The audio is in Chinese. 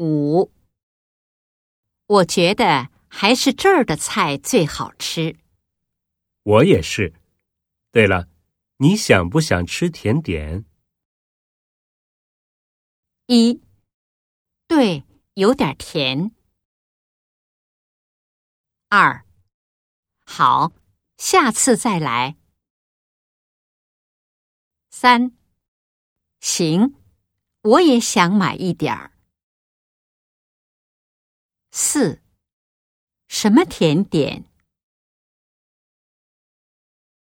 五，我觉得还是这儿的菜最好吃。我也是。对了，你想不想吃甜点？一，对，有点甜。二，好，下次再来。三，行，我也想买一点儿。四，什么甜点？